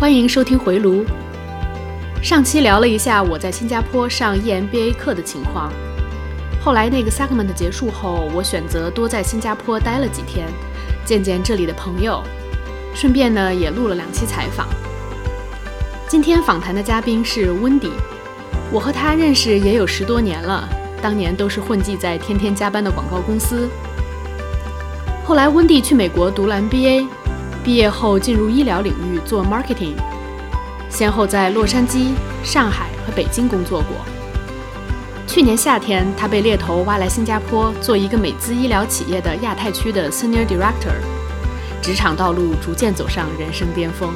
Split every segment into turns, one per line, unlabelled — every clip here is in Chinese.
欢迎收听回炉。上期聊了一下我在新加坡上 EMBA 课的情况，后来那个 segment 结束后，我选择多在新加坡待了几天，见见这里的朋友，顺便呢也录了两期采访。今天访谈的嘉宾是温迪，我和他认识也有十多年了，当年都是混迹在天天加班的广告公司。后来温迪去美国读了 MBA，毕业后进入医疗领域做 marketing，先后在洛杉矶、上海和北京工作过。去年夏天，他被猎头挖来新加坡做一个美资医疗企业的亚太区的 senior director，职场道路逐渐走上人生巅峰。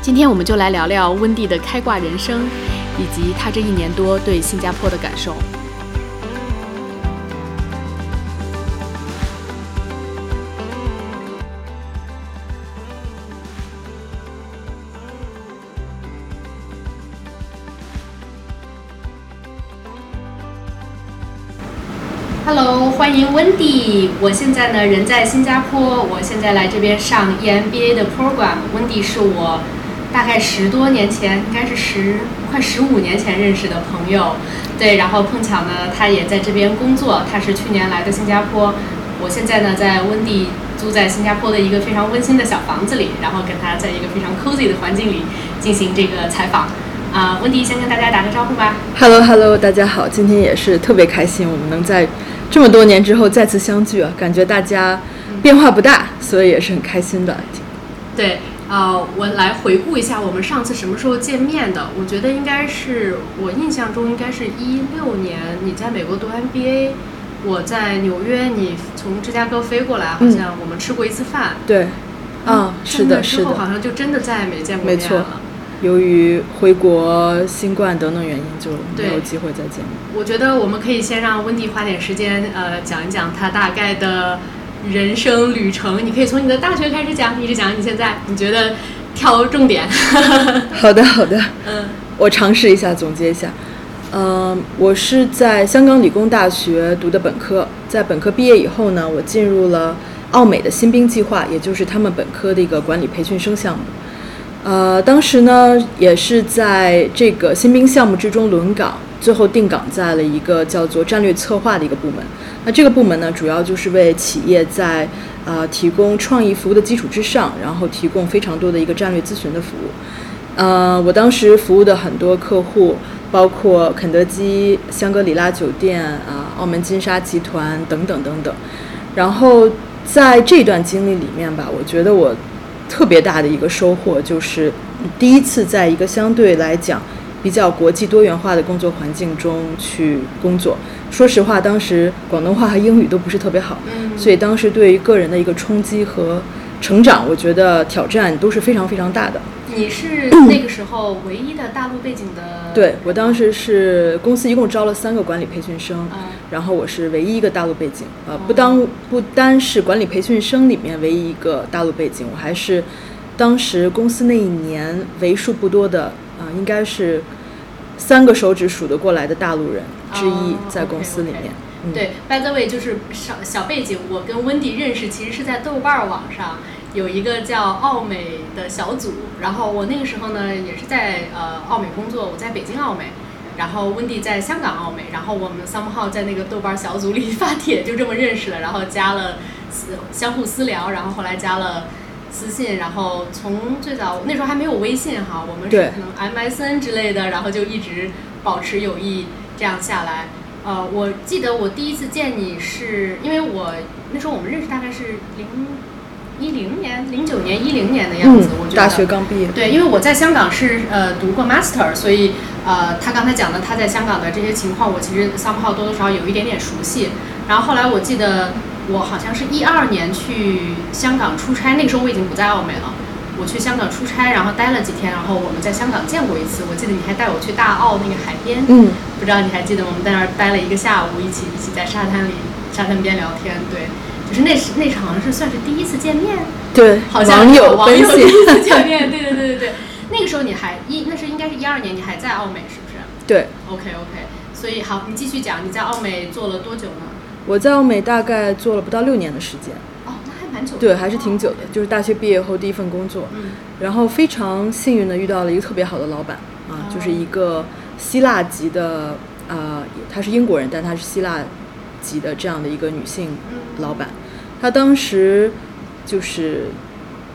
今天我们就来聊聊温蒂的开挂人生，以及他这一年多对新加坡的感受。Hello，欢迎温迪。我现在呢人在新加坡，我现在来这边上 EMBA 的 program。温迪是我大概十多年前，应该是十快十五年前认识的朋友。对，然后碰巧呢，他也在这边工作。他是去年来的新加坡。我现在呢在温迪租在新加坡的一个非常温馨的小房子里，然后跟他在一个非常 cozy 的环境里进行这个采访。啊，温迪先跟大家打个招呼吧。
Hello Hello，大家好，今天也是特别开心，我们能在这么多年之后再次相聚啊，感觉大家变化不大，所以也是很开心的。
对，呃，我来回顾一下我们上次什么时候见面的。我觉得应该是我印象中应该是一六年，你在美国读 MBA，我在纽约，你从芝加哥飞过来，好像我们吃过一次饭。
对，嗯，是的，是
之后好，像就真的再也没见过
没错
面了。
由于回国、新冠等等原因，就没有机会再见面。
我觉得我们可以先让温迪花点时间，呃，讲一讲他大概的人生旅程。你可以从你的大学开始讲，一直讲你现在，你觉得挑重点。
好的，好的，
嗯
我尝试一下总结一下。嗯、我是在香港理工大学读的本科，在本科毕业以后呢，我进入了奥美的新兵计划，也就是他们本科的一个管理培训生项目。呃，当时呢，也是在这个新兵项目之中轮岗，最后定岗在了一个叫做战略策划的一个部门。那这个部门呢，主要就是为企业在呃提供创意服务的基础之上，然后提供非常多的一个战略咨询的服务。呃，我当时服务的很多客户，包括肯德基、香格里拉酒店啊、澳门金沙集团等等等等。然后在这段经历里面吧，我觉得我特别大的一个收获就是第一次在一个相对来讲比较国际多元化的工作环境中去工作。说实话，当时广东话和英语都不是特别好，
嗯
所以当时对于个人的一个冲击和成长，我觉得挑战都是非常非常大的。
你是那个时候唯一的大陆背景的。
对我当时是公司一共招了三个管理培训生，
嗯
然后我是唯一一个大陆背景，呃，不当不单是管理培训生里面唯一一个大陆背景，我还是当时公司那一年为数不多的啊、应该是三个手指数得过来的大陆人之一
哦，
在公司里面。嗯，
对，by the way，就是小小背景，我跟温迪认识其实是在豆瓣儿网上有一个叫奥美的小组，然后我那个时候呢也是在呃奥美工作，我在北京奥美，然后温迪在香港奥美，然后我们 somehow 在那个豆瓣儿小组里发帖，就这么认识了，然后加了私相互私聊，然后后来加了。私信，然后从最早那时候还没有微信哈，我们是可能 MSN 之类的，然后就一直保持友谊，这样下来。呃，我记得我第一次见你是因为我那时候我们认识大概是零一零年、零九年、一零年的样子，我觉得
嗯大学刚毕业。
对，因为我在香港是呃读过 master，所以呃他刚才讲的他在香港的这些情况，我其实 somehow 多多少少有一点点熟悉。然后后来我记得我好像是一二年去香港出差，那个时候我已经不在澳美了。我去香港出差，然后待了几天，然后我们在香港见过一次。我记得你还带我去大澳那个海边，
嗯，
不知道你还记得我们在那儿待了一个下午，一起一起在沙滩里沙滩边聊天。对，就是那是那场好像是算是第一次见面，
对，
好像
网友
网友第一次。见面，对对对对对。那个时候你还一那是应该是一二年，你还在澳美是不是
对
，？OK OK，所以好，你继续讲，你在澳美做了多久呢？
我在澳美大概做了不到六年的时间。
哦，那还蛮久的。
对，还是挺久的，就是大学毕业后第一份工作，
嗯
然后非常幸运的遇到了一个特别好的老板啊，
哦
就是一个希腊籍的，呃，他是英国人，但他是希腊籍的这样的一个女性
嗯
老板，她当时就是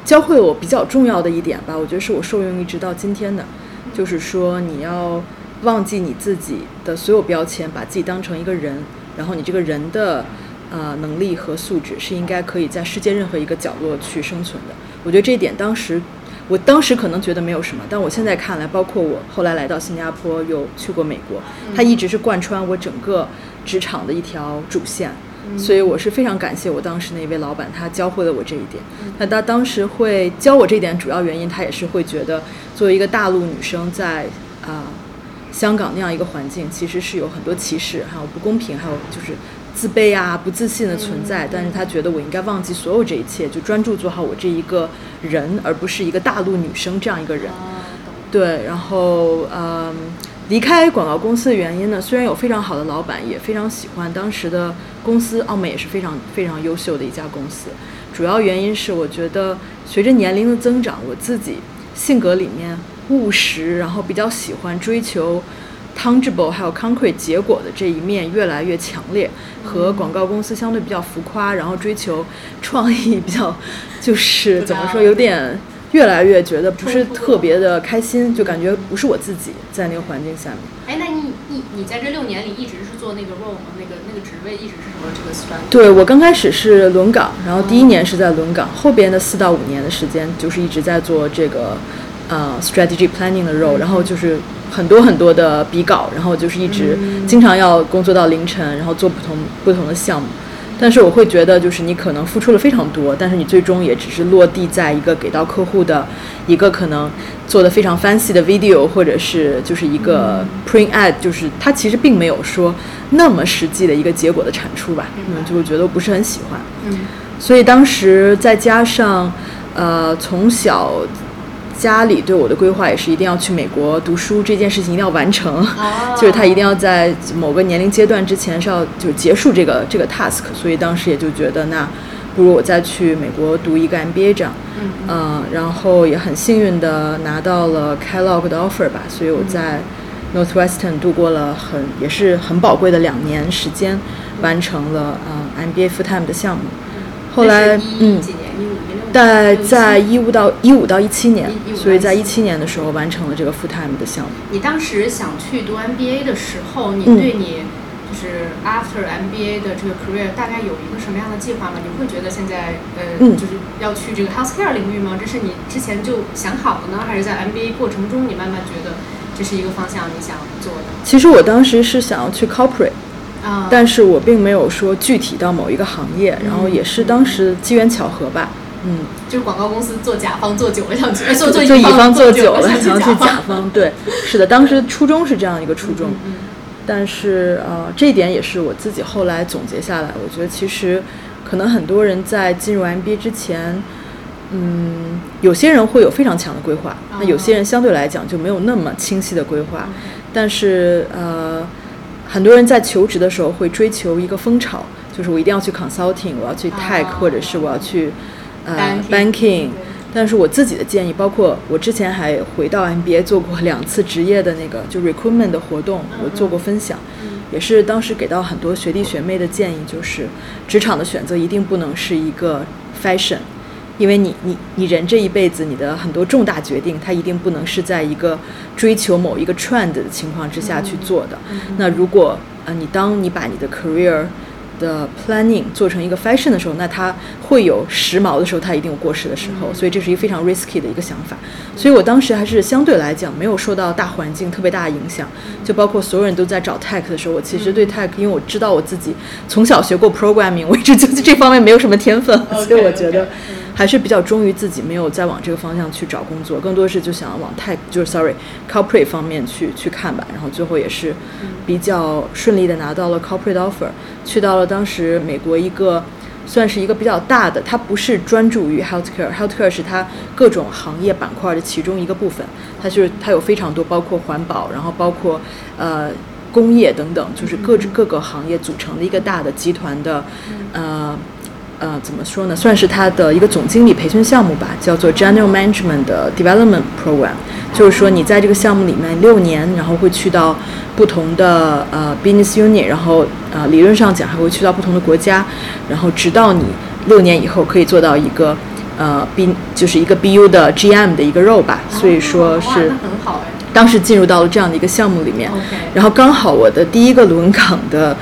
教会我比较重要的一点吧，我觉得是我受用一直到今天的，就是说你要忘记你自己的所有标签，把自己当成一个人，然后你这个人的呃能力和素质是应该可以在世界任何一个角落去生存的。我觉得这一点当时，我当时可能觉得没有什么，但我现在看来，包括我后来来到新加坡，又去过美国，它一直是贯穿我整个职场的一条主线。所以我是非常感谢我当时那位老板，他教会了我这一点。那他当时会教我这一点，主要原因他也是会觉得，作为一个大陆女生在啊、香港那样一个环境，其实是有很多歧视，还有不公平，还有就是自卑啊、不自信的存在。但是他觉得我应该忘记所有这一切，就专注做好我这一个人，而不是一个大陆女生这样一个人。对，然后嗯，离开广告公司的原因呢，虽然有非常好的老板，也非常喜欢当时的公司，奥美也是非常非常优秀的一家公司。主要原因是我觉得随着年龄的增长，我自己性格里面务实，然后比较喜欢追求 tangible 还有 concrete 结果的这一面越来越强烈，和广告公司相对比较浮夸，然后追求创意比较，就是怎么说有点。越来越觉得不是特别的开心，就感觉不是我自己在那个环境下面。
哎，那你你你在这六年里一直是做那个 role 吗？那个那个职位一直是什么？这个 strategy？
对我刚开始是轮岗，然后第一年是在轮岗，后边的四到五年的时间就是一直在做这个呃 strategy planning 的 role，然后就是很多很多的笔稿，然后就是一直经常要工作到凌晨，然后做不同不同的项目。但是我会觉得，就是你可能付出了非常多，但是你最终也只是落地在一个给到客户的一个可能做的非常 fancy 的 video，或者是就是一个 print ad，就是它其实并没有说那么实际的一个结果的产出吧，嗯，就会觉得不是很喜欢。
嗯。
所以当时再加上，呃，从小家里对我的规划也是一定要去美国读书，这件事情一定要完成，
哦。
就是他一定要在某个年龄阶段之前是要就结束这个这个 task，所以当时也就觉得那不如我再去美国读一个 MBA 这样，
嗯。
嗯，然后也很幸运的拿到了 Kellogg 的 offer 吧，所以我在 Northwestern 度过了很也是很宝贵的两年时间，完成了嗯 MBA full time 的项目。后来嗯，在在一五到一五到一七年所以在
17
一七年的时候完成了这个 full time 的项目。
你当时想去读 MBA 的时候，你
嗯
对你就是 after MBA 的这个 career 大概有一个什么样的计划吗？你会觉得现在呃，
嗯
就是要去这个 healthcare 领域吗？这是你之前就想好的呢，还是在 MBA 过程中你慢慢觉得这是一个方向你想做的？
其实我当时是想要去 corporate，
啊、
但是我并没有说具体到某一个行业，然后也是当时机缘巧合吧，嗯，
就是广告公司做甲方做久了想去，哎做做
乙
方
方做
久
久了，
想
去
甲
甲方，对，是的，当时初衷是这样一个初衷，
嗯
但是呃，这一点也是我自己后来总结下来，我觉得其实可能很多人在进入 MBA 之前，嗯，有些人会有非常强的规划，那有些人相对来讲就没有那么清晰的规划，但是呃，很多人在求职的时候会追求一个风潮，就是我一定要去 consulting，我要去 tech，、
哦
或者是我要去呃
对
但是我自己的建议，包括我之前还回到 MBA 做过两次职业的那个就 recruitment 的活动，我做过分享，也是当时给到很多学弟学妹的建议，就是职场的选择一定不能是一个 fashion，因为你你你人这一辈子，你的很多重大决定，它一定不能是在一个追求某一个 trend 的情况之下去做的。那如果呃你当你把你的 career 的 planning 做成一个 fashion 的时候，那它会有时髦的时候，它一定有过时的时候，所以这是一个非常 risky 的一个想法。所以我当时还是相对来讲没有受到大环境特别大的影响，就包括所有人都在找 tech 的时候，我其实对 tech，因为我知道我自己从小学过 programming，我一直就是这方面没有什么天分，所以我觉得还是比较忠于自己，没有再往这个方向去找工作，更多是就想要往 tech 就是 sorry corporate 方面去去看吧。然后最后也是比较顺利的拿到了 corporate offer，去到了当时美国一个。算是一个比较大的，它不是专注于 healthcare，healthcare 是它各种行业板块的其中一个部分。它就是它有非常多，包括环保，然后包括呃工业等等，就是各各个行业组成的一个大的集团的呃呃，怎么说呢？算是他的一个总经理培训项目吧，叫做 General Management 的 Development Program。就是说，你在这个项目里面六年，然后会去到不同的呃 business unit，然后呃理论上讲还会去到不同的国家，然后直到你六年以后可以做到一个呃 B 就是一个 BU 的 GM 的一个 role 吧。所以说是
很好哎。
当时进入到了这样的一个项目里面，然后刚好我的第一个轮岗的。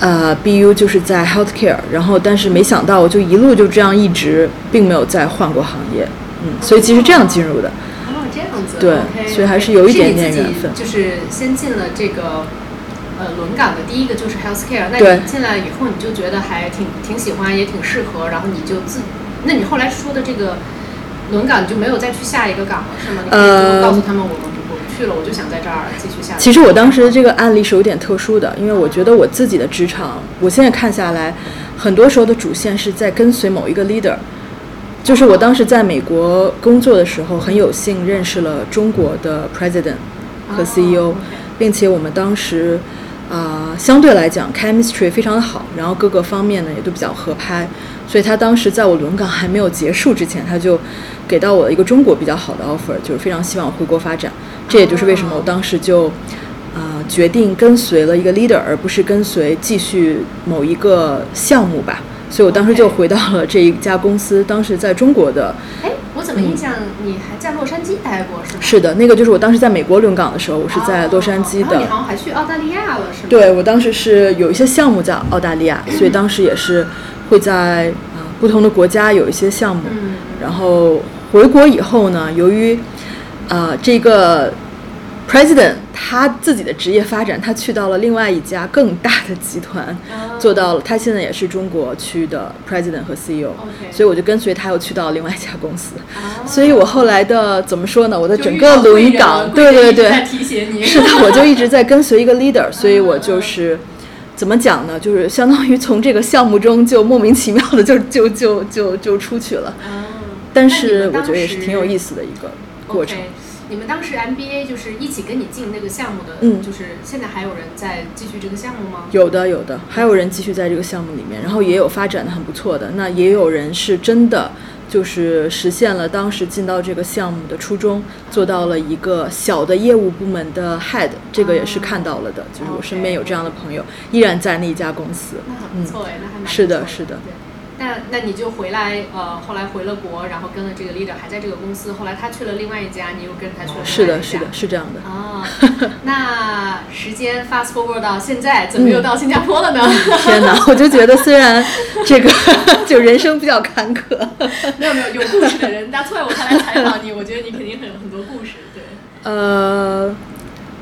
呃，BU 就是在 healthcare，然后但是没想到我就一路就这样一直，并没有再换过行业，嗯，所以其实这样进入的。
哦，这样子。
对，所以还是有一点点缘分。
就是先进了这个呃轮岗的第一个就是 healthcare，那你进来以后你就觉得还挺挺喜欢，也挺适合，然后你就自，那你后来说的这个轮岗你就没有再去下一个岗了是吗？呃，告诉他们我们。去了，我就想在这儿继续下去。
其实我当时的这个案例是有点特殊的，因为我觉得我自己的职场，我现在看下来，很多时候的主线是在跟随某一个 leader。就是我当时在美国工作的时候，很有幸认识了中国的 president 和 CEO，并且我们当时啊相对来讲 chemistry 非常的好，然后各个方面呢也都比较合拍，所以他当时在我轮岗还没有结束之前，他就给到我一个中国比较好的 offer，就是非常希望我回国发展。这也就是为什么我当时就，啊，决定跟随了一个 leader，而不是跟随继续某一个项目吧。所以我当时就回到了这一家公司。当时在中国的，
怎么印象你还在洛杉矶待过是吗？
是的，那个就是我当时在美国轮岗的时候，我是在洛杉矶的。
你好像还去澳大利亚了是吗？
对，我当时是有一些项目在澳大利亚，所以当时也是会在啊不同的国家有一些项目。
嗯。
然后回国以后呢，由于啊，这个 president 他自己的职业发展，他去到了另外一家更大的集团，做到了。他现在也是中国区的 president 和 CEO，所以我就跟随他又去到另外一家公司。所以我后来的怎么说呢？我的整个轮岗，对对对，是的，我就一直在跟随一个 leader，所以我就是怎么讲呢？就是相当于从这个项目中就莫名其妙的就就就就就出去了。但是我觉得也是挺有意思的一个过程。
你们当时 MBA 就是一起跟你进那个项目的，嗯，就是现在还有人在继续这个项目吗？
有的，有的，还有人继续在这个项目里面，然后也有发展的很不错的。那也有人是真的就是实现了当时进到这个项目的初衷，做到了一个小的业务部门的 head，这个也是看到了的。就是我身边有这样的朋友，依然在那一家公司。
那很不错哎，那还蛮
是的，是的。
那那你就回来，呃，后来回了国，然后跟了这个 leader，还在这个公司。后来他去了另外一家，你又跟他去了另外一家。
是的，是的，是这样的。
哦，那时间 fast forward 到现在，怎么又到新加坡了呢？
天哪，我就觉得虽然这个就人生比较坎坷。
没有没有，有故事的人，那错在我看来采访你，我觉得你肯定很有很多故事。对。
呃，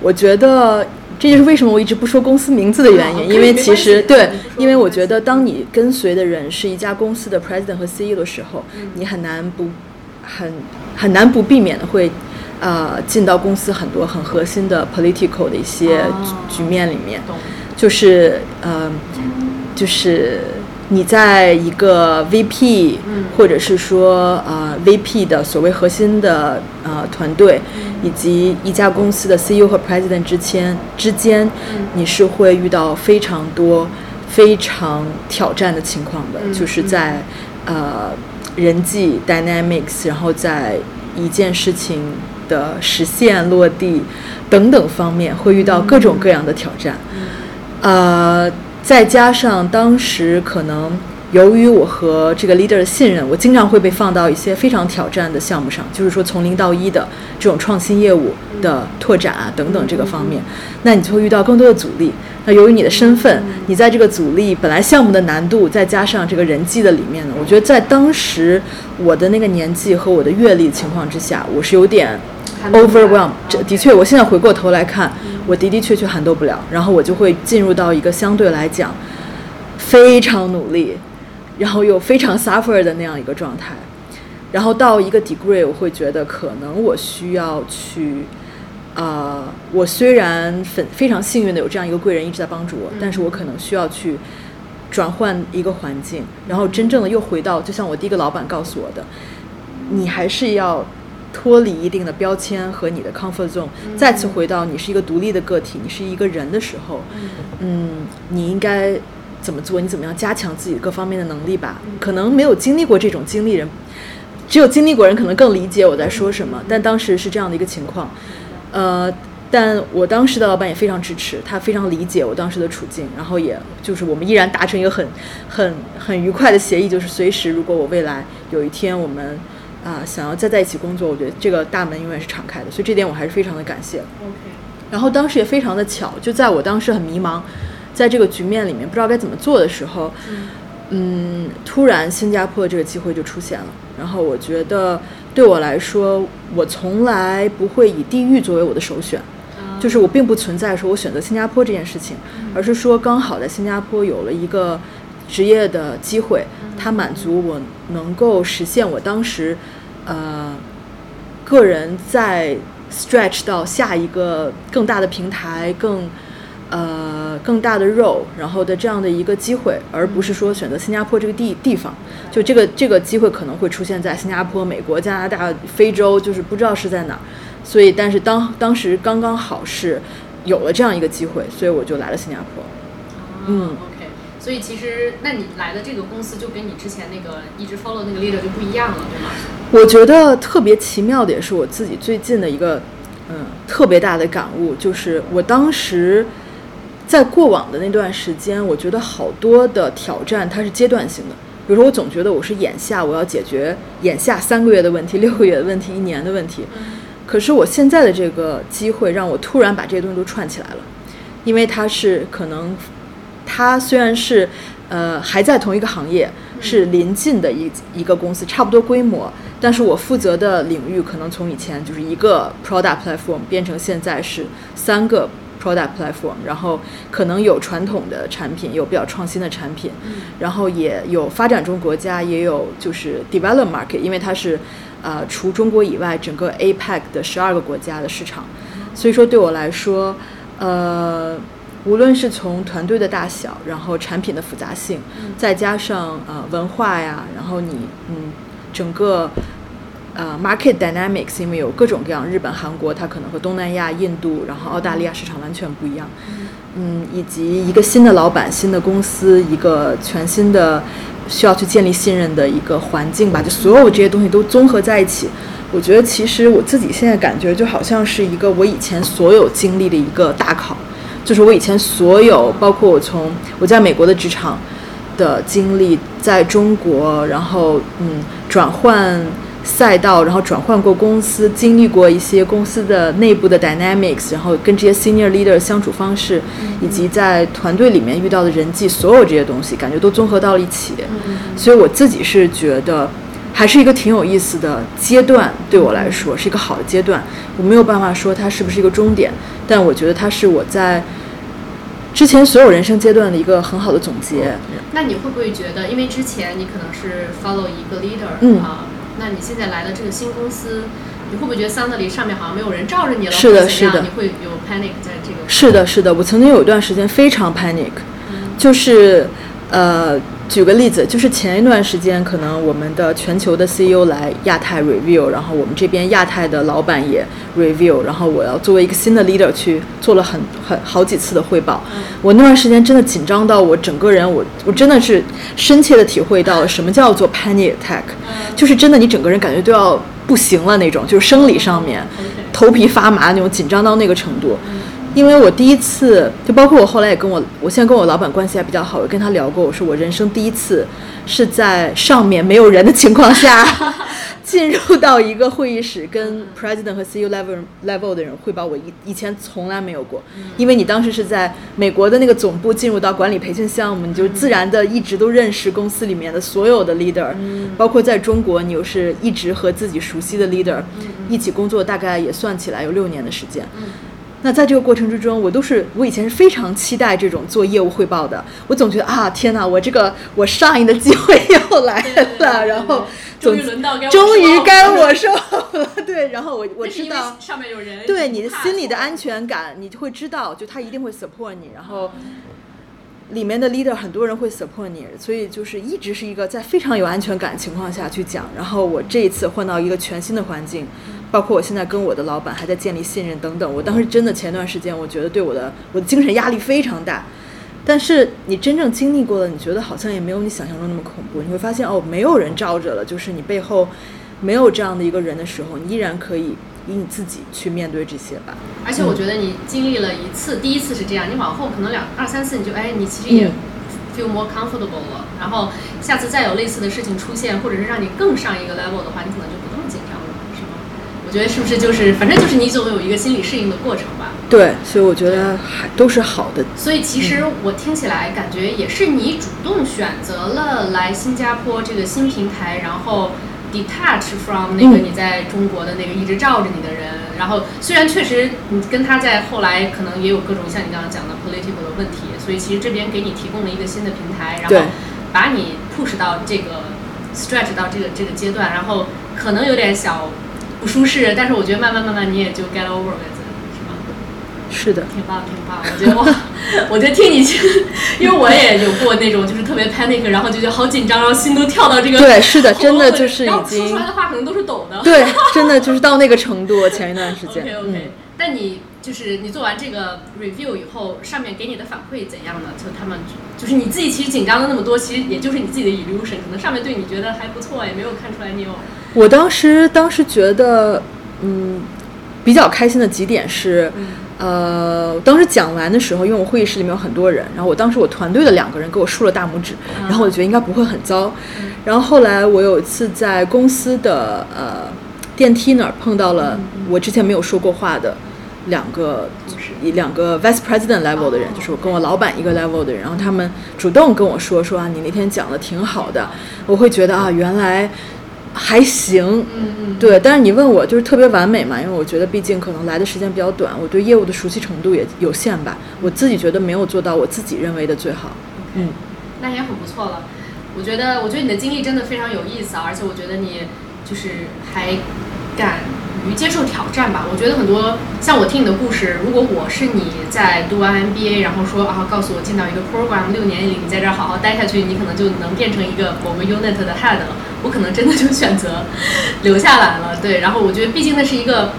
我觉得。这就是为什么我一直不说公司名字的原因，因为其实对，因为我觉得当你跟随的人是一家公司的 president 和 CEO 的时候，你很难不很很难不避免的会，呃，进到公司很多很核心的 political 的一些局面里面，就是呃，就是。你在一个 VP，或者是说呃 VP 的所谓核心的呃团队，以及一家公司的 CEO 和 President 之间之间，你是会遇到非常多非常挑战的情况的，就是在呃人际 dynamics，然后在一件事情的实现落地等等方面，会遇到各种各样的挑战，呃。再加上当时可能由于我和这个 leader 的信任，我经常会被放到一些非常挑战的项目上，就是说从零到一的这种创新业务的拓展啊等等这个方面，那你就会遇到更多的阻力。那由于你的身份，你在这个阻力本来项目的难度，再加上这个人际的里面呢，我觉得在当时我的那个年纪和我的阅历情况之下，我是有点。Overwhelm，这的确，我现在回过头来看，我的的确确 handle 不了，然后我就会进入到一个相对来讲非常努力，然后又非常 suffer 的那样一个状态，然后到一个 degree，我会觉得可能我需要去，啊，我虽然非非常幸运的有这样一个贵人一直在帮助我，但是我可能需要去转换一个环境，然后真正的又回到，就像我第一个老板告诉我的，你还是要。脱离一定的标签和你的 comfort zone，再次回到你是一个独立的个体，你是一个人的时候，嗯，你应该怎么做，你怎么样加强自己各方面的能力吧。可能没有经历过这种经历人，只有经历过人可能更理解我在说什么。但当时是这样的一个情况，呃，但我当时的老板也非常支持，他非常理解我当时的处境，然后也就是我们依然达成一个很很很愉快的协议，就是随时如果我未来有一天我们啊想要再在一起工作，我觉得这个大门永远是敞开的，所以这点我还是非常的感谢。然后当时也非常的巧，就在我当时很迷茫，在这个局面里面不知道该怎么做的时候，嗯，突然新加坡这个机会就出现了。然后我觉得对我来说，我从来不会以地域作为我的首选，就是我并不存在说我选择新加坡这件事情，而是说刚好在新加坡有了一个职业的机会，它满足我能够实现我当时呃个人在。stretch 到下一个更大的平台，更呃更大的 role，然后的这样的一个机会，而不是说选择新加坡这个地地方。就这个这个机会可能会出现在新加坡、美国、加拿大、非洲，就是不知道是在哪儿。所以，但是当当时刚刚好是有了这样一个机会，所以我就来了新加坡。
嗯，OK。所以其实，那你来的这个公司就跟你之前那个一直 follow 那个 leader 就不一样了，对吗？
我觉得特别奇妙的也是我自己最近的一个，嗯，特别大的感悟，就是我当时在过往的那段时间，我觉得好多的挑战它是阶段性的。比如说，我总觉得我是眼下我要解决眼下三个月的问题、六个月的问题、一年的问题。可是我现在的这个机会让我突然把这些东西都串起来了，因为它是可能，它虽然是呃还在同一个行业，是临近的一一个公司，差不多规模。但是我负责的领域可能从以前就是一个 product platform 变成现在是三个 product platform，然后可能有传统的产品，有比较创新的产品，然后也有发展中国家，也有就是 develop market，因为它是呃除中国以外整个 APEC 的十二个国家的市场，所以说对我来说，呃，无论是从团队的大小，然后产品的复杂性，再加上呃文化呀，然后你嗯。整个呃 market dynamics，因为有各种各样，日本、韩国，它可能和东南亚、印度，然后澳大利亚市场完全不一样。嗯，以及一个新的老板、新的公司，一个全新的需要去建立信任的一个环境吧，就所有这些东西都综合在一起。我觉得其实我自己现在感觉就好像是一个我以前所有经历的一个大考，就是我以前所有，包括我从我在美国的职场。的经历，在中国，然后嗯，转换赛道，然后转换过公司，经历过一些公司的内部的 dynamics，然后跟这些 senior leader 相处方式，以及在团队里面遇到的人际，所有这些东西，感觉都综合到了一起。所以我自己是觉得，还是一个挺有意思的阶段，对我来说是一个好的阶段。我没有办法说它是不是一个终点，但我觉得它是我在。之前所有人生阶段的一个很好的总结。
那你会不会觉得，因为之前你可能是 follow 一个 leader 啊，那你现在来了这个新公司，你会不会觉得 suddenly 上面好像没有人罩着你了？
是的，是的。
你会有 panic 在这个？
是的，是的。我曾经有一段时间非常 panic，就是呃。举个例子，就是前一段时间，可能我们的全球的 CEO 来亚太 review，然后我们这边亚太的老板也 review，然后我要作为一个新的 leader 去做了很很好几次的汇报。我那段时间真的紧张到我整个人，我我真的是深切的体会到什么叫做 panic attack，就是真的你整个人感觉都要不行了那种，就是生理上面头皮发麻那种紧张到那个程度。因为我第一次，就包括我后来也跟我，我现在跟我老板关系还比较好，我跟他聊过，我说我人生第一次是在上面没有人的情况下，进入到一个会议室，跟 president 和 CEO level level 的人汇报，我以以前从来没有过。因为你当时是在美国的那个总部进入到管理培训项目，你就自然的一直都认识公司里面的所有的 leader，包括在中国，你又是一直和自己熟悉的 leader 一起工作，大概也算起来有六年的时间。那在这个过程之中，我都是我以前是非常期待这种做业务汇报的。我总觉得啊，天哪，我这个我上一的机会 又来了，然后
终于轮到
终于该我 说了。对，然后我我知道
上面有人，
对你的心里的安全感，你就会知道，就他一定会 support 你，然后里面的 leader 很多人会 support 你，所以就是一直是一个在非常有安全感情况下去讲。然后我这一次换到一个全新的环境。包括我现在跟我的老板还在建立信任等等，我当时真的前段时间我觉得对我的我的精神压力非常大，但是你真正经历过了，你觉得好像也没有你想象中那么恐怖。你会发现哦，没有人罩着了，就是你背后没有这样的一个人的时候，你依然可以以你自己去面对这些吧。
而且我觉得你经历了一次，第一次是这样，你往后可能两二三次，你就哎，你其实也
嗯
feel more comfortable 了。然后下次再有类似的事情出现，或者是让你更上一个 level 的话，你可能就不那么紧张了，是吗？我觉得是不是就是，反正就是你总有一个心理适应的过程吧。
对，所以我觉得还都是好的。
所以其实我听起来感觉也是你主动选择了来新加坡这个新平台，然后 detach from 那个
嗯
你在中国的那个一直罩着你的人。然后虽然确实你跟他在后来可能也有各种像你刚刚讲的 political 的问题，所以其实这边给你提供了一个新的平台，然后把你 push 到这个 stretch 到这个这个阶段，然后可能有点小不舒适，但是我觉得慢慢慢慢你也就 get over 吗？
是的，
挺棒，挺棒。我觉得哇，我觉得听你，因为我也有过那种就是特别 panic，然后就觉得好紧张，然后心都跳到这个
对，是的，真的就是已
然后说
经
出来的话可能都是抖的。
对，真的就是到那个程度。前一段时间
OK
嗯
OK，、，但你就是你做完这个 review 以后，上面给你的反馈怎样呢？就他们就是你自己其实紧张了那么多，其实也就是你自己的 illusion，可能上面对你觉得还不错，也没有看出来你有
我当时当时觉得，嗯，比较开心的几点是，呃，当时讲完的时候，因为我会议室里面有很多人，然后我当时我团队的两个人给我竖了大拇指，然后我觉得应该不会很糟。然后后来我有一次在公司的呃电梯那儿碰到了我之前没有说过话的两个一两个 vice president level 的人，就是我跟我老板一个 level 的人，然后他们主动跟我说说啊，你那天讲的挺好的，我会觉得啊，原来还行，
嗯嗯
对，但是你问我就是特别完美嘛，因为我觉得毕竟可能来的时间比较短，我对业务的熟悉程度也有限吧，我自己觉得没有做到我自己认为的最好。嗯，
那也很不错了。我觉得，我觉得你的经历真的非常有意思啊，而且我觉得你就是还敢于接受挑战吧。我觉得很多像我听你的故事，如果我是你在读完 MBA，然后说啊，告诉我进到一个 program 六年里，你在这儿好好待下去，你可能就能变成一个某个 unit 的 head 了。我可能真的就选择留下来了。对，然后我觉得毕竟那是一个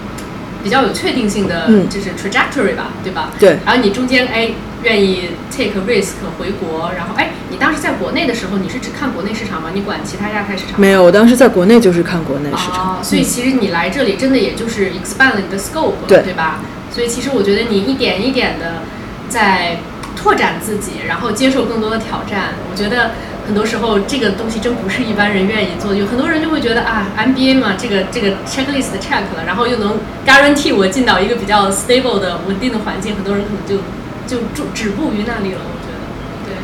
比较有确定性的，
嗯
就是 trajectory 吧，对吧？
对
然后你中间哎愿意 take risk 回国，然后哎你当时在国内的时候，你是只看国内市场吗？你管其他亚太市场？
没有，我当时在国内就是看国内市场，
哦，所以其实你来这里真的也就是 expand 了你的 scope，
对
吧？所以其实我觉得你一点一点的在拓展自己，然后接受更多的挑战。我觉得很多时候这个东西真不是一般人愿意做，有很多人就会觉得啊，MBA 嘛，这个这个 checklist check 了，然后又能 guarantee 我进到一个比较 stable 的稳定的环境，很多人可能就就止止步于那里了。我觉得，对。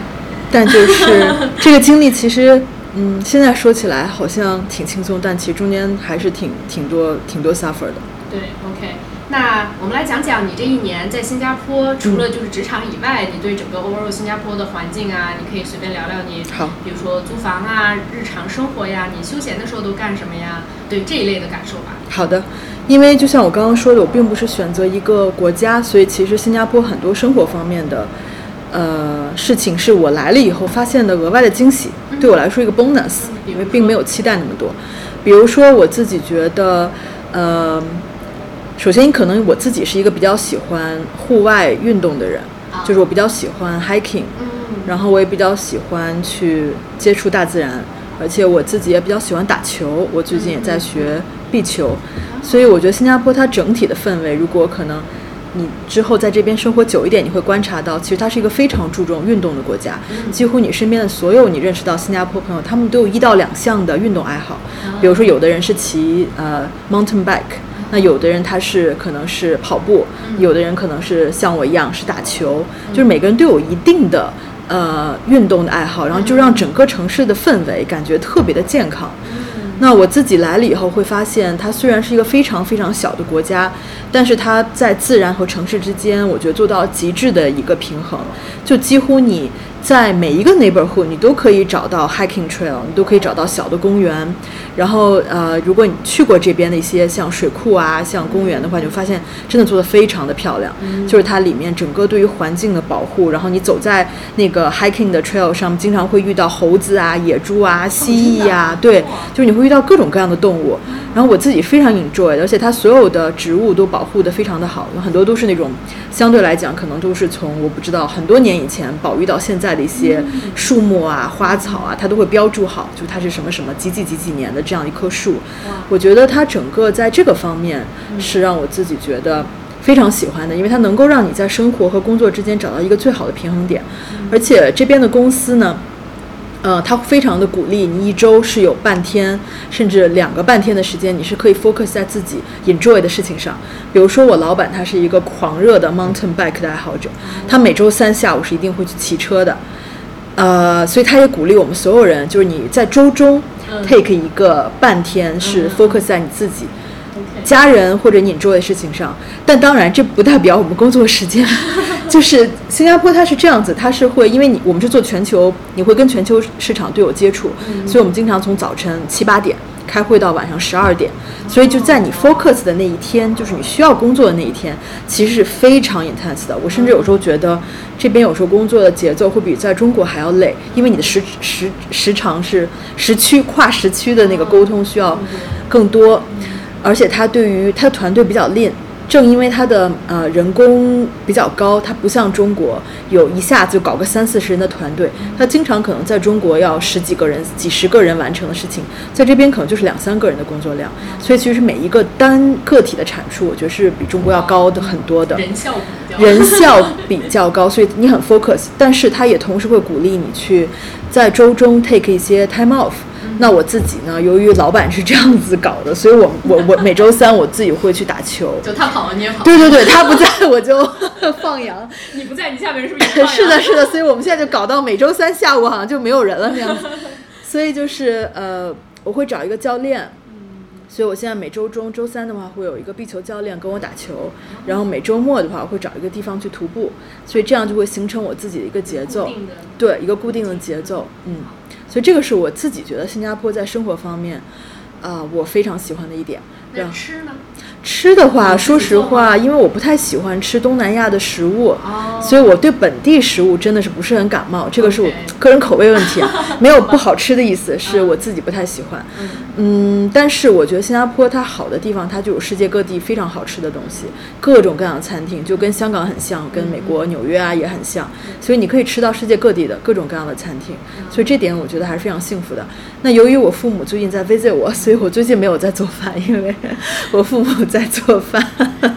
但就是这个经历其实。嗯，现在说起来好像挺轻松，但其实中间还是挺挺多挺多 suffer 的。
对，OK，那我们来讲讲你这一年在新加坡，除了就是职场以外，你对整个 overall 新加坡的环境啊，你可以随便聊聊你，
好
比如说租房啊、日常生活呀，你休闲的时候都干什么呀？对这一类的感受吧。
好的，因为就像我刚刚说的，我并不是选择一个国家，所以其实新加坡很多生活方面的呃事情是我来了以后发现的额外的惊喜，对我来说一个 bonus，
嗯
因为并没有期待那么多。比如说我自己觉得，呃，首先可能我自己是一个比较喜欢户外运动的人，
啊。
就是我比较喜欢 hiking，
嗯。
然后我也比较喜欢去接触大自然，而且我自己也比较喜欢打球，我最近也在学壁球，所以我觉得新加坡它整体的氛围，如果可能你之后在这边生活久一点，你会观察到，其实它是一个非常注重运动的国家，几乎你身边的所有你认识到新加坡朋友，他们都有一到两项的运动爱好，比如说有的人是骑呃 mountain bike。那有的人他是可能是跑步，有的人可能是像我一样是打球，就是每个人都有一定的呃运动的爱好，然后就让整个城市的氛围感觉特别的健康。那我自己来了以后会发现，它虽然是一个非常非常小的国家，但是它在自然和城市之间，我觉得做到极致的一个平衡。就几乎你在每一个 neighborhood 你都可以找到 hiking trail，你都可以找到小的公园。然后呃，如果你去过这边的一些像水库啊、像公园的话，你就发现真的做的非常的漂亮。就是它里面整个对于环境的保护，然后你走在那个 hiking 的 trail 上，经常会遇到猴子啊、野猪啊、蜥蜴呀，对，就是你会遇到各种各样的动物。然后我自己非常 enjoy，而且它所有的植物都保护的非常的好，有很多都是那种相对来讲可能都是从我不知道很多年以前保育到现在的一些树木啊、花草啊，它都会标注好，就它是什么什么几几几几年的这样一棵树。我觉得它整个在这个方面是让我自己觉得非常喜欢的，因为它能够让你在生活和工作之间找到一个最好的平衡点，而且这边的公司呢。呃，他非常的鼓励你一周是有半天，甚至两个半天的时间，你是可以 focus 在自己 enjoy 的事情上。比如说，我老板他是一个狂热的 mountain bike 的爱好者，他每周三下午是一定会去骑车的。呃，所以他也鼓励我们所有人，就是你在周中 take 一个半天是 focus 在你自己。家人或者你做的事情上，但当然这不代表我们工作时间。就是新加坡它是这样子，它是会因为你我们是做全球，你会跟全球市场都有接触，所以我们经常从早晨七八点开会到晚上十二点，所以就在你 focus 的那一天，就是你需要工作的那一天，其实是非常 intense 的。我甚至有时候觉得这边有时候工作的节奏会比在中国还要累，因为你的时时时长是时区跨时区的那个沟通需要更多。而且他对于他的团队比较练，正因为他的呃人工比较高，他不像中国有一下子就搞个三四十人的团队，他经常可能在中国要十几个人、几十个人完成的事情，在这边可能就是两三个人的工作量，所以其实每一个单个体的产出，我觉得是比中国要高的很多的。
人效比较
人效比较高，所以你很 focus，但是他也同时会鼓励你去在周中 take 一些 time off。那我自己呢？由于老板是这样子搞的，所以我我我每周三我自己会去打球。
就他跑了你也跑。
对对对，他不在我就放羊。
你不在，你下面是不是也？
是的，是的。所以我们现在就搞到每周三下午好像就没有人了那样子。所以就是呃，我会找一个教练。所以我现在每周中、周三的话会有一个壁球教练跟我打球，然后每周末的话会找一个地方去徒步。所以这样就会形成我自己的一个节奏。对，一个固定的节奏。嗯。所以这个是我自己觉得新加坡在生活方面，啊，我非常喜欢的一点。
那吃呢？
吃的话，说实话，因为我不太喜欢吃东南亚的食物，所以我对本地食物真的是不是很感冒。这个是我个人口味问题，没有不好吃的意思，是我自己不太喜欢。嗯，但是我觉得新加坡它好的地方，它就有世界各地非常好吃的东西，各种各样的餐厅，就跟香港很像，跟美国纽约啊也很像，所以你可以吃到世界各地的各种各样的餐厅，所以这点我觉得还是非常幸福的。那由于我父母最近在 visit 我，所以我最近没有在做饭，因为 我父母在做饭，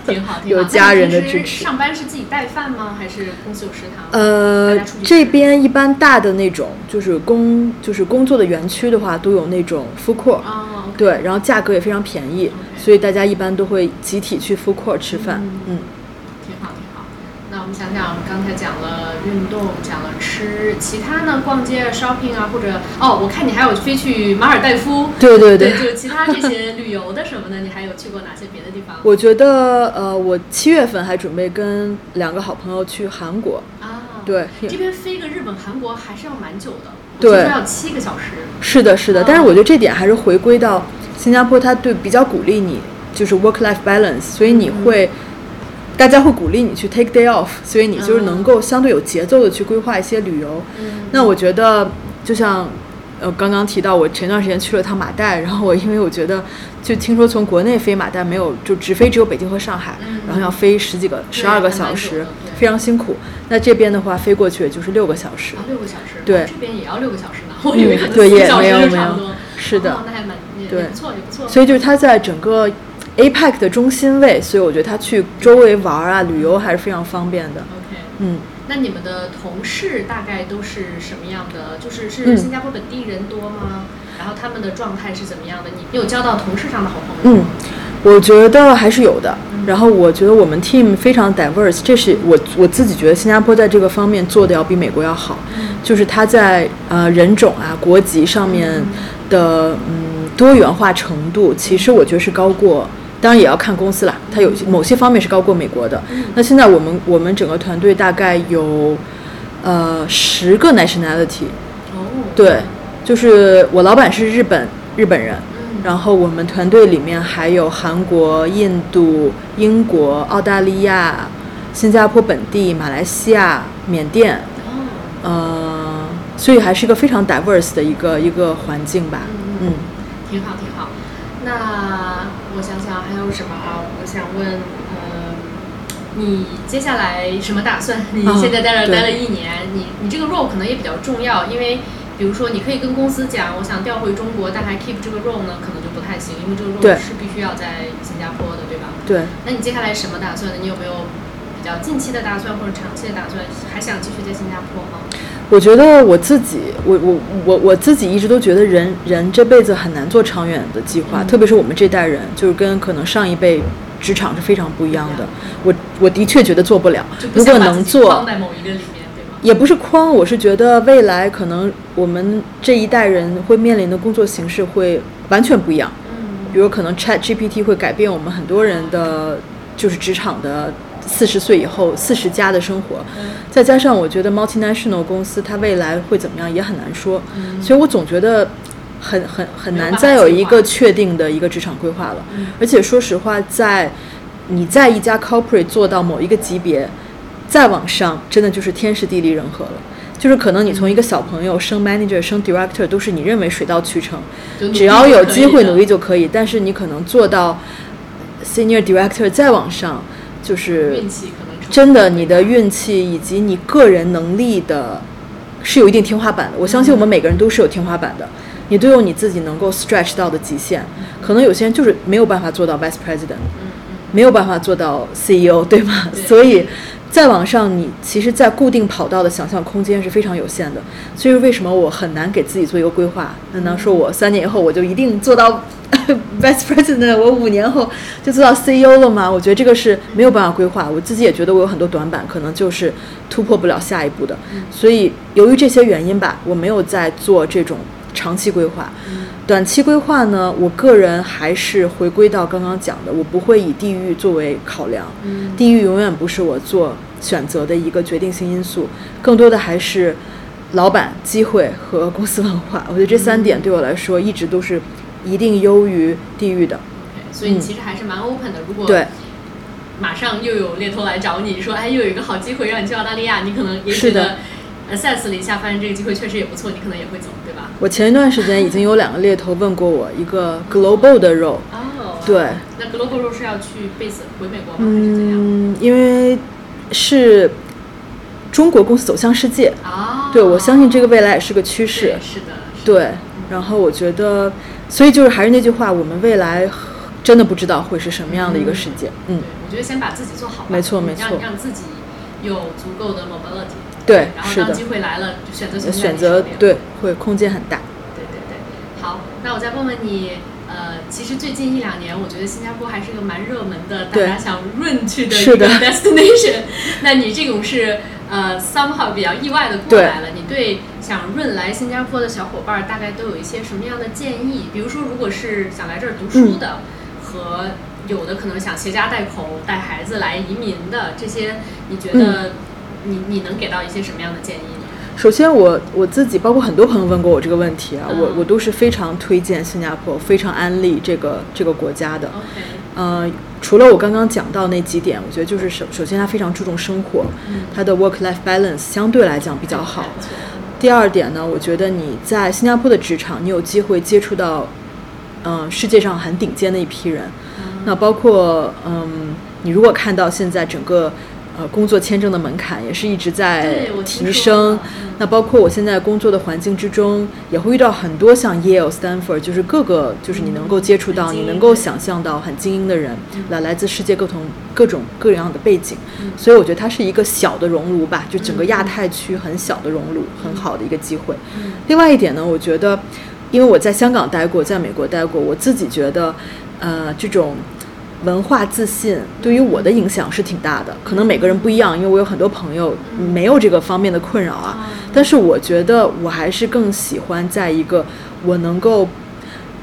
挺好，
有家人的支持。
上班是自己带饭吗？还是公司有食堂？
呃，这边一般大的那种就是工就是工作的园区的话，都有那种 food court。
哦，
对，然后价格也非常便宜，所以大家一般都会集体去 food court 吃饭。嗯，
们想想，刚才讲了运动，讲了吃，其他呢？逛街、shopping 啊，或者哦，我看你还有飞去马尔代夫。
对对
对，就其他这些旅游的什么的，你还有去过哪些别的地方？
我觉得，呃，我七月份还准备跟两个好朋友去韩国。
啊，
对，
这边飞个日本、韩国还是要蛮久的。
对，
要七个小时。
是的，是的，但是我觉得这点还是回归到新加坡，它对比较鼓励你，就是 work-life balance，所以你会，大家会鼓励你去 take day off，所以你就是能够相对有节奏的去规划一些旅游。那我觉得，就像呃刚刚提到，我前段时间去了趟马代，然后我因为我觉得，就听说从国内飞马代没有就直飞只有北京和上海，然后要飞十几个、十二个小时，非常辛苦。那这边的话，飞过去也就是六个小时。
六个小时。
对。
这边也要六个小时呢。我以为可能
四
小
时就差不
多。
是的。
那还蛮
对，
不错，也不错。
所以就是它在整个 APEC 的中心位，所以我觉得他去周围玩啊、旅游还是非常方便的。
OK。
嗯。
那你们的同事大概都是什么样的？就是是新加坡本地人多吗？然后他们的状态是怎么样的？你有交到同事上的好朋
友吗？嗯。我觉得还是有的，然后我觉得我们 team 非常 diverse，这是我我自己觉得新加坡在这个方面做的要比美国要好，就是他在呃人种啊、国籍上面的嗯多元化程度，其实我觉得是高过，当然也要看公司啦，它有某些方面是高过美国的。那现在我们我们整个团队大概有呃十个 nationality。
哦，
对，就是我老板是日本日本人，
嗯
然后我们团队里面还有韩国、印度、英国、澳大利亚、新加坡本地、马来西亚、缅甸，
哦，
呃，所以还是一个非常 diverse 的一个一个环境吧。嗯，
挺好挺好。那我想想还有什么啊？我想问，呃，你接下来什么打算？你
啊
现在在这儿待了一年，你你这个 role 可能也比较重要，因为比如说你可以跟公司讲，我想调回中国，但还 keep 这个 role 呢，可能就不太行，因为这个 role 是必须要在新加坡的，对吧？
对。
那你接下来什么打算呢？你有没有比较近期的打算或者长期的打算？还想继续在新加坡吗？
我觉得我自己，我我我我自己一直都觉得人人这辈子很难做长远的计划，
嗯
特别是我们这代人，就是跟可能上一辈职场是非常不一样的。我我的确觉得做不了，
不
如果能做
框，在某一个里面，对吗？
也不是框，我是觉得未来可能我们这一代人会面临的工作形式会完全不一样。
嗯
比如可能 Chat GPT 会改变我们很多人的就是职场的四十岁以后四十加的生活，
嗯
再加上我觉得 multinational 公司它未来会怎么样也很难说，
嗯
所以我总觉得很很很难再有一个确定的一个职场规划了。
嗯
而且说实话，在你在一家 corporate 做到某一个级别，再往上，真的就是天时地利人和了。就是可能你从一个小朋友升 manager、升 director 都是你认为水到渠成，只要有机会努力就可以。但是你可能做到 senior director 再往上，就是真的你的运气以及你个人能力的，是有一定天花板的。我相信我们每个人都是有天花板的，你都有你自己能够 stretch 到的极限。可能有些人就是没有办法做到 vice president，没有办法做到 CEO，对
吗？
所以再往上，你其实，在固定跑道的想象空间是非常有限的。所以为什么我很难给自己做一个规划？难道说我三年以后我就一定做到 vice president？我五年后就做到 CEO 了吗？我觉得这个是没有办法规划。我自己也觉得我有很多短板，可能就是突破不了下一步的。所以由于这些原因吧，我没有在做这种长期规划。短期规划呢，我个人还是回归到刚刚讲的，我不会以地域作为考量，
嗯
地域永远不是我做选择的一个决定性因素，更多的还是老板、机会和公司文化。我觉得这三点对我来说一直都是一定优于地域的。
所以你其实还是蛮 open 的。如果
嗯对，
马上又有猎头来找你说，哎，又有一个好机会让你去澳大利亚，你可能也
是的
觉得 assess 了一下，发现这个机会确实也不错，你可能也会走？
我前一段时间已经有两个猎头问过我一个 global 的 role，
哦，
对，
那 global role 是要去 base 回美国吗？还是怎样？
嗯，因为是中国公司走向世界，
啊，
对我相信这个未来也是个趋势。
对。是的，是的。
对，然后我觉得，所以就是还是那句话，我们未来真的不知道会是什么样的一个世界。嗯。
对，，我觉得先把自己做好吧，
没错没错。
让自己有足够的 mobility，
对
然后当机会来了，就选择
选择对会空间很大。
对对对，好，那我再问问你，呃，其实最近一两年，我觉得新加坡还是个蛮热门的，大家想润去的一个 destination。那你这种是呃 somehow 比较意外的过来了，你对想润来新加坡的小伙伴儿大概都有一些什么样的建议？比如说，如果是想来这儿读书
嗯
的，和有的可能想携家带口带孩子来移民的这些，你觉
嗯
得你你能给到一些什么样的建议呢？
首先我，我自己包括很多朋友问过我这个问题啊，我
嗯
我都是非常推荐新加坡，非常安利这个这个国家的。呃，除了我刚刚讲到那几点，我觉得就是首首先它非常注重生活，
嗯
它的 work life balance 相对来讲比较好。第二点呢，我觉得你在新加坡的职场，你有机会接触到，嗯、世界上很顶尖的一批人。那包括，嗯，你如果看到现在整个，呃，工作签证的门槛也是一直在提升
嗯。
那包括我现在工作的环境之中，也会遇到很多像 Yale、Stanford，就是各个就是你能够接触到、你能够想象到很精英的人，来来自世界各同各种各样的背景。
嗯
所以我觉得它是一个小的熔炉吧，就整个亚太区很小的熔炉，很好的一个机会。
嗯
另外一点呢，我觉得，因为我在香港待过，在美国待过，我自己觉得，呃，这种文化自信对于我的影响是挺大的。可能每个人不一样，因为我有很多朋友没有这个方面的困扰啊。但是我觉得我还是更喜欢在一个我能够，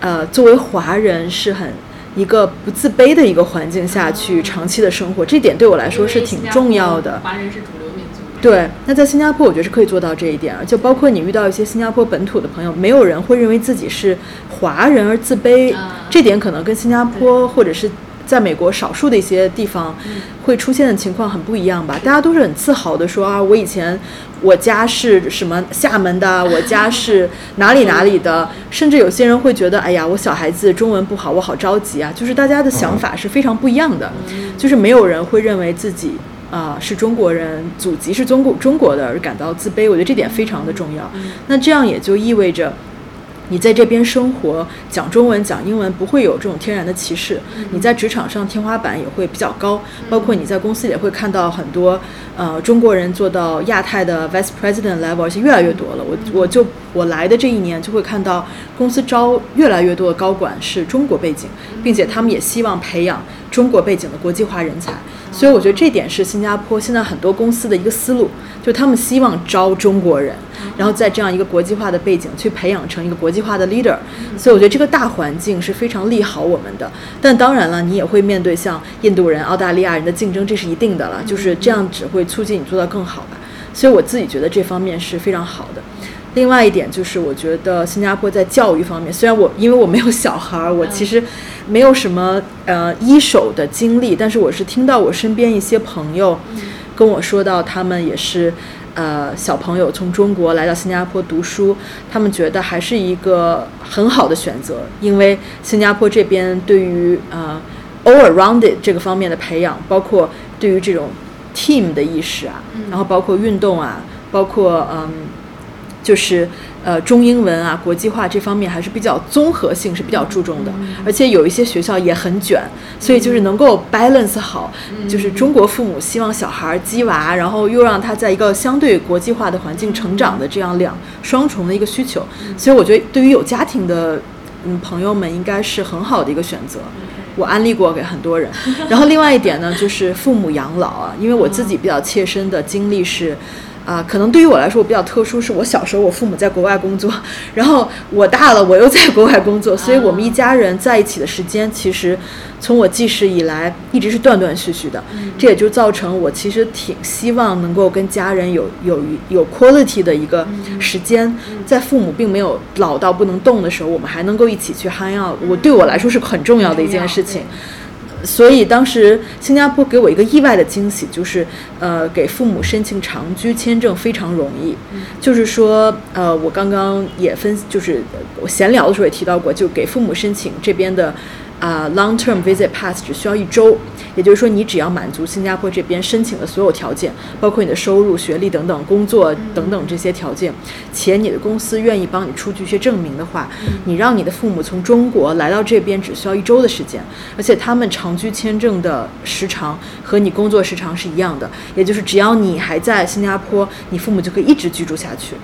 呃，作为华人是很。一个不自卑的一个环境下去长期的生活，这点对我来说是挺重要的。
华人是主流民族，
对，那在新加坡，我觉得是可以做到这一点，就包括你遇到一些新加坡本土的朋友，没有人会认为自己是华人而自卑，这点可能跟新加坡或者是在美国少数的一些地方会出现的情况很不一样吧？大家都是很自豪的说啊，我以前我家是什么厦门的，我家是哪里哪里的，甚至有些人会觉得，哎呀，我小孩子中文不好，我好着急啊，就是大家的想法是非常不一样的，就是没有人会认为自己。啊，是中国人，祖籍是中国中国的而感到自卑，我觉得这点非常的重要。那这样也就意味着，你在这边生活，讲中文、讲英文不会有这种天然的歧视。你在职场上天花板也会比较高，包括你在公司也会看到很多呃中国人做到亚太的 vice president level，而且越来越多了。我我就我来的这一年就会看到公司招越来越多的高管是中国背景，并且他们也希望培养中国背景的国际化人才。所以我觉得这点是新加坡现在很多公司的一个思路，就他们希望招中国人，然后在这样一个国际化的背景去培养成一个国际化的 leader。所以我觉得这个大环境是非常利好我们的。但当然了，你也会面对像印度人、澳大利亚人的竞争，这是一定的了。就是这样只会促进你做到更好吧。所以我自己觉得这方面是非常好的。另外一点就是，我觉得新加坡在教育方面，虽然我因为我没有小孩儿，我其实没有什么呃一手的经历，但是我是听到我身边一些朋友跟我说到，他们也是呃小朋友从中国来到新加坡读书，他们觉得还是一个很好的选择，因为新加坡这边对于呃 all around 这个方面的培养，包括对于这种 team 的意识啊，然后包括运动啊，包括嗯。就是呃中英文啊国际化这方面还是比较综合性是比较注重的，而且有一些学校也很卷，所以就是能够 balance 好，就是中国父母希望小孩鸡娃，然后又让他在一个相对国际化的环境成长的这样两双重的一个需求，所以我觉得对于有家庭的嗯朋友们应该是很好的一个选择，我安利过给很多人。然后另外一点呢，就是父母养老啊，因为我自己比较切身的经历是。啊，可能对于我来说，我比较特殊，是我小时候我父母在国外工作，然后我大了我又在国外工作，所以我们一家人在一起的时间，其实从我记事以来一直是断断续续的。这也就造成我其实挺希望能够跟家人有有有 quality 的一个时间，在父母并没有老到不能动的时候，我们还能够一起去 hang out，我对我来说是很重要的一件事情。所以当时新加坡给我一个意外的惊喜，就是呃给父母申请长居签证非常容易，就是说呃我刚刚也分就是我闲聊的时候也提到过，就给父母申请这边的。啊，long-term visit pass 只需要一周，也就是说，你只要满足新加坡这边申请的所有条件，包括你的收入、学历等等、工作等等这些条件，且你的公司愿意帮你出具一些证明的话，你让你的父母从中国来到这边只需要一周的时间，而且他们长居签证的时长和你工作时长是一样的，也就是只要你还在新加坡，你父母就可以一直居住下去。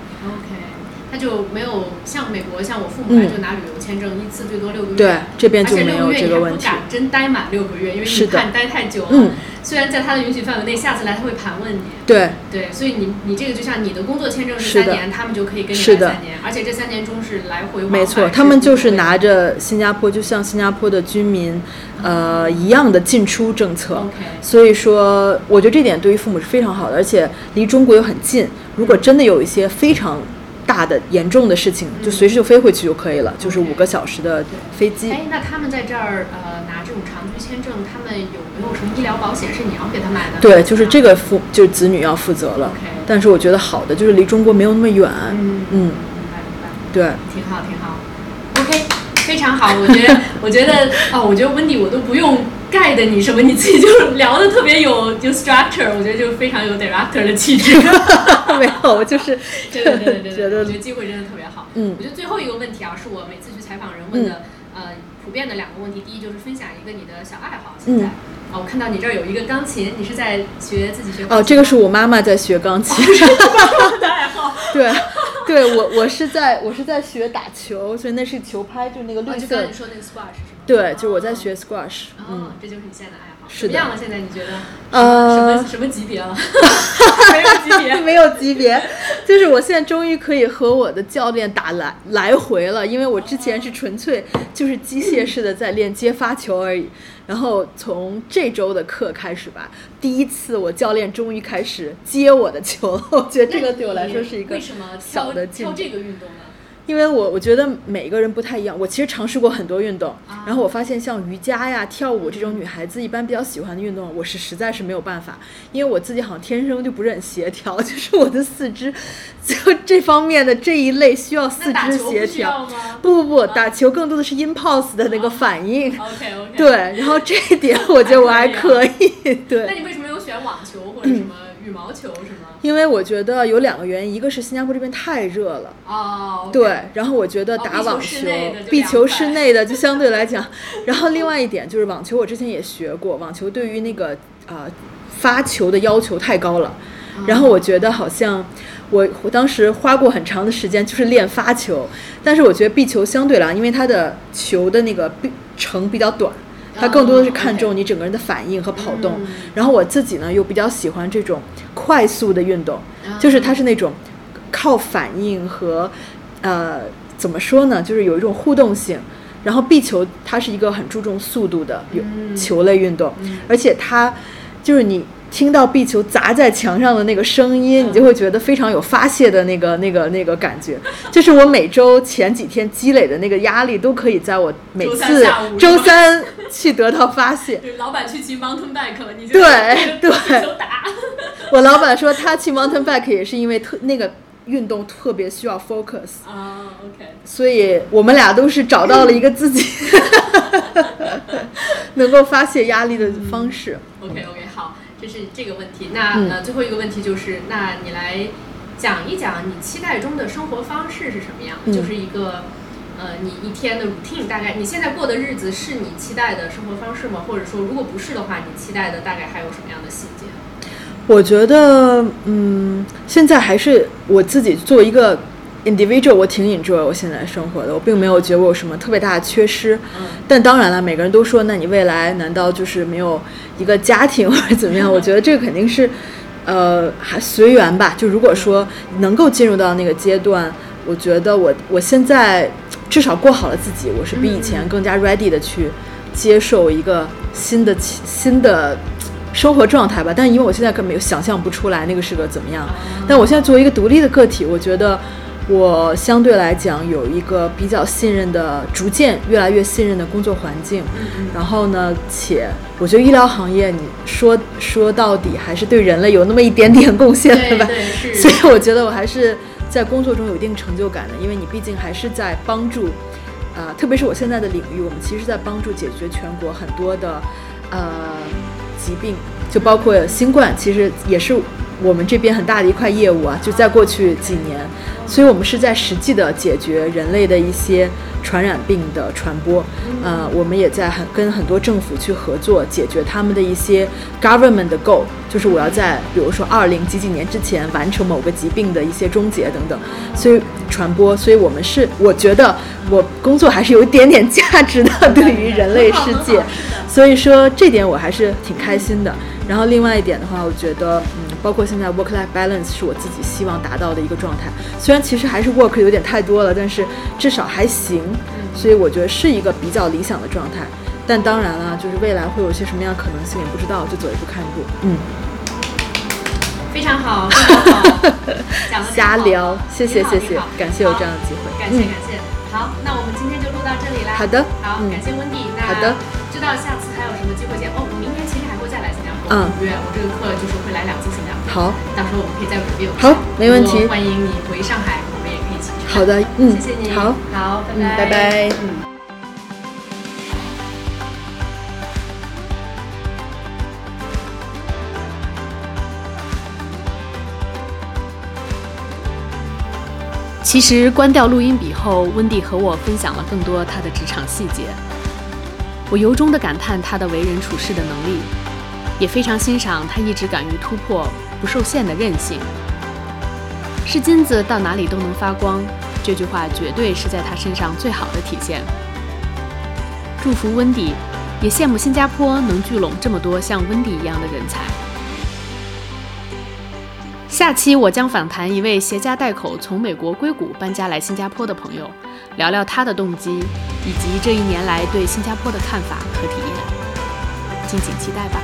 他就没有像美国，像我父母来就拿旅游签证，一次最多六个月。
对，这边就没有这个问题。
而且六个月你不敢真待满六个月，因为你怕你待太久了。嗯。虽然在他的允许范围内，下次来他会盘问你。
对。
对，所以你你这个就像你的工作签证是三年，他们就可以跟你来三年，而且这三年中是来回。
没错，他们就是拿着新加坡，就像新加坡的居民，呃一样的进出政策。
OK。
所以说，我觉得这点对于父母是非常好的，而且离中国又很近。如果真的有一些非常。大的严重的事情，就随时就飞回去就可以了，就是五个小时的飞机。
哎，那他们在这儿呃拿这种长居签证，他们有没有什么医疗保险是你要给他买的？
对，就是这个负就是子女要负责了。但是我觉得好的就是离中国没有那么远。
嗯
嗯，
明白明白。
对，
挺好挺好。OK，非常好，我觉得我觉得哦，我觉得温迪我都不用。盖的你什么？你自己就聊的特别有有 structure，我觉得就非常有 director 的气质。
没有，我就是
对对对对对，我觉得机会真的特别好。嗯，我觉得最后一个问题啊，是我每次去采访人问的，呃，普遍的两个问题。第一就是分享一个你的小爱好。现在，哦，我看到你这儿有一个钢琴，你是在学自己学？
哦，这个是我妈妈在学钢琴。
的爱好。
对，对我我是在我是在学打球，所以那是球拍，就是那个绿色。
你说那个 squash 是吗？
对，就是我在学 squash。
嗯，这就是你现在的爱好。
是
的。怎么样了？现在你觉得？呃，什么什么级别了？没有级别，
没有级别。就是我现在终于可以和我的教练打来来回了，因为我之前是纯粹就是机械式的在练接发球而已。然后从这周的课开始吧，第一次我教练终于开始接我的球，我觉得这个对我来说是一个小的进步。
这个运动呢？
因为我我觉得每个人不太一样，我其实尝试过很多运动，然后我发现像瑜伽呀、跳舞这种女孩子一般比较喜欢的运动，我是实在是没有办法，因为我自己好像天生就不是很协调，就是我的四肢 就这方面的这一类需要四肢协调。不不不，打球更多的是 impulse 的那个反应。
OK OK。
对，然后这一点我觉得我还 可以。对。
那你为什么有选网球或者什么羽毛球是吗？
因为我觉得有两个原因，一个是新加坡这边太热了，
哦，
对，然后我觉得打网球，壁球室内的就相对来讲，然后另外一点就是网球，我之前也学过，网球对于那个啊发球的要求太高了，然后我觉得好像我我当时花过很长的时间就是练发球，但是我觉得壁球相对来，因为它的球的那个程比较短。它更多的是看重你整个人的反应和跑动，然后我自己呢又比较喜欢这种快速的运动，就是它是那种靠反应和呃怎么说呢，就是有一种互动性。然后壁球它是一个很注重速度的有球类运动，而且它就是你。听到壁球砸在墙上的那个声音，你就会觉得非常有发泄的那个、那个、那个感觉。就是我每周前几天积累的那个压力，都可以在我每次周三去得到发泄。
老板去骑 mountain bike 了，你就
对对。
打。
我老板说他去 mountain bike 也是因为特那个运动特别需要 focus
啊，OK。
所以我们俩都是找到了一个自己 能够发泄压力的方式。
OK OK 好。这是这个问题，那呃最后一个问题就是，那你来讲一讲你期待中的生活方式是什么样？就是一个呃你一天的 routine，大概你现在过的日子是你期待的生活方式吗？或者说如果不是的话，你期待的大概还有什么样的细节？
我觉得嗯，现在还是我自己做一个。individual，我挺 enjoy 我现在生活的，我并没有觉得我有什么特别大的缺失。但当然了，每个人都说，那你未来难道就是没有一个家庭或者怎么样？我觉得这个肯定是，呃，还随缘吧。就如果说能够进入到那个阶段，我觉得我我现在至少过好了自己，我是比以前更加 ready 的去接受一个新的新的生活状态吧。但因为我现在根本想象不出来那个是个怎么样。但我现在作为一个独立的个体，我觉得。我相对来讲有一个比较信任的，逐渐越来越信任的工作环境。然后呢，且我觉得医疗行业，你说说到底还是对人类有那么一点点贡献
的
吧。所以我觉得我还是在工作中有一定成就感的，因为你毕竟还是在帮助，呃，特别是我现在的领域，我们其实在帮助解决全国很多的呃疾病，就包括新冠，其实也是。我们这边很大的一块业务啊，就在过去几年，所以我们是在实际的解决人类的一些传染病的传播。呃，我们也在很跟很多政府去合作，解决他们的一些 government 的 goal，就是我要在比如说二零几几年之前完成某个疾病的一些终结等等。所以传播，所以我们是，我觉得我工作还是有一点点价值的，对于人类世界。所以说这点我还是挺开心的。然后另外一点的话，我觉得，嗯，包括现在 work-life balance 是我自己希望达到的一个状态。虽然其实还是 work 有点太多了，但是至少还行。所以我觉得是一个比较理想的状态。但当然了，就是未来会有些什么样的可能性也不知道，就走一步看一步。
嗯，非常好，非常好，讲的
瞎聊，谢谢谢谢，感谢有这样的机会，
感谢感谢。好，那我们今天就录到这里啦。
好的，
好，感谢温迪。那
好的，
知道下次还有什么机会见？哦，我明天其实还会再来新加坡。嗯，五月我这个课就是会来两次新加坡。
好，
到时候我们可以再 review。
好，没问题。
欢迎你回上海，我们也可以一起去。
好的，嗯，
谢谢你。
好，
好，拜拜，
拜拜。嗯。
其实关掉录音笔后，温蒂和我分享了更多她的职场细节。我由衷地感叹她的为人处事的能力，也非常欣赏她一直敢于突破、不受限的韧性。是金子到哪里都能发光，这句话绝对是在他身上最好的体现。祝福温迪，也羡慕新加坡能聚拢这么多像温迪一样的人才。下期我将访谈一位携家带口从美国硅谷搬家来新加坡的朋友，聊聊他的动机以及这一年来对新加坡的看法和体验，敬请期待吧。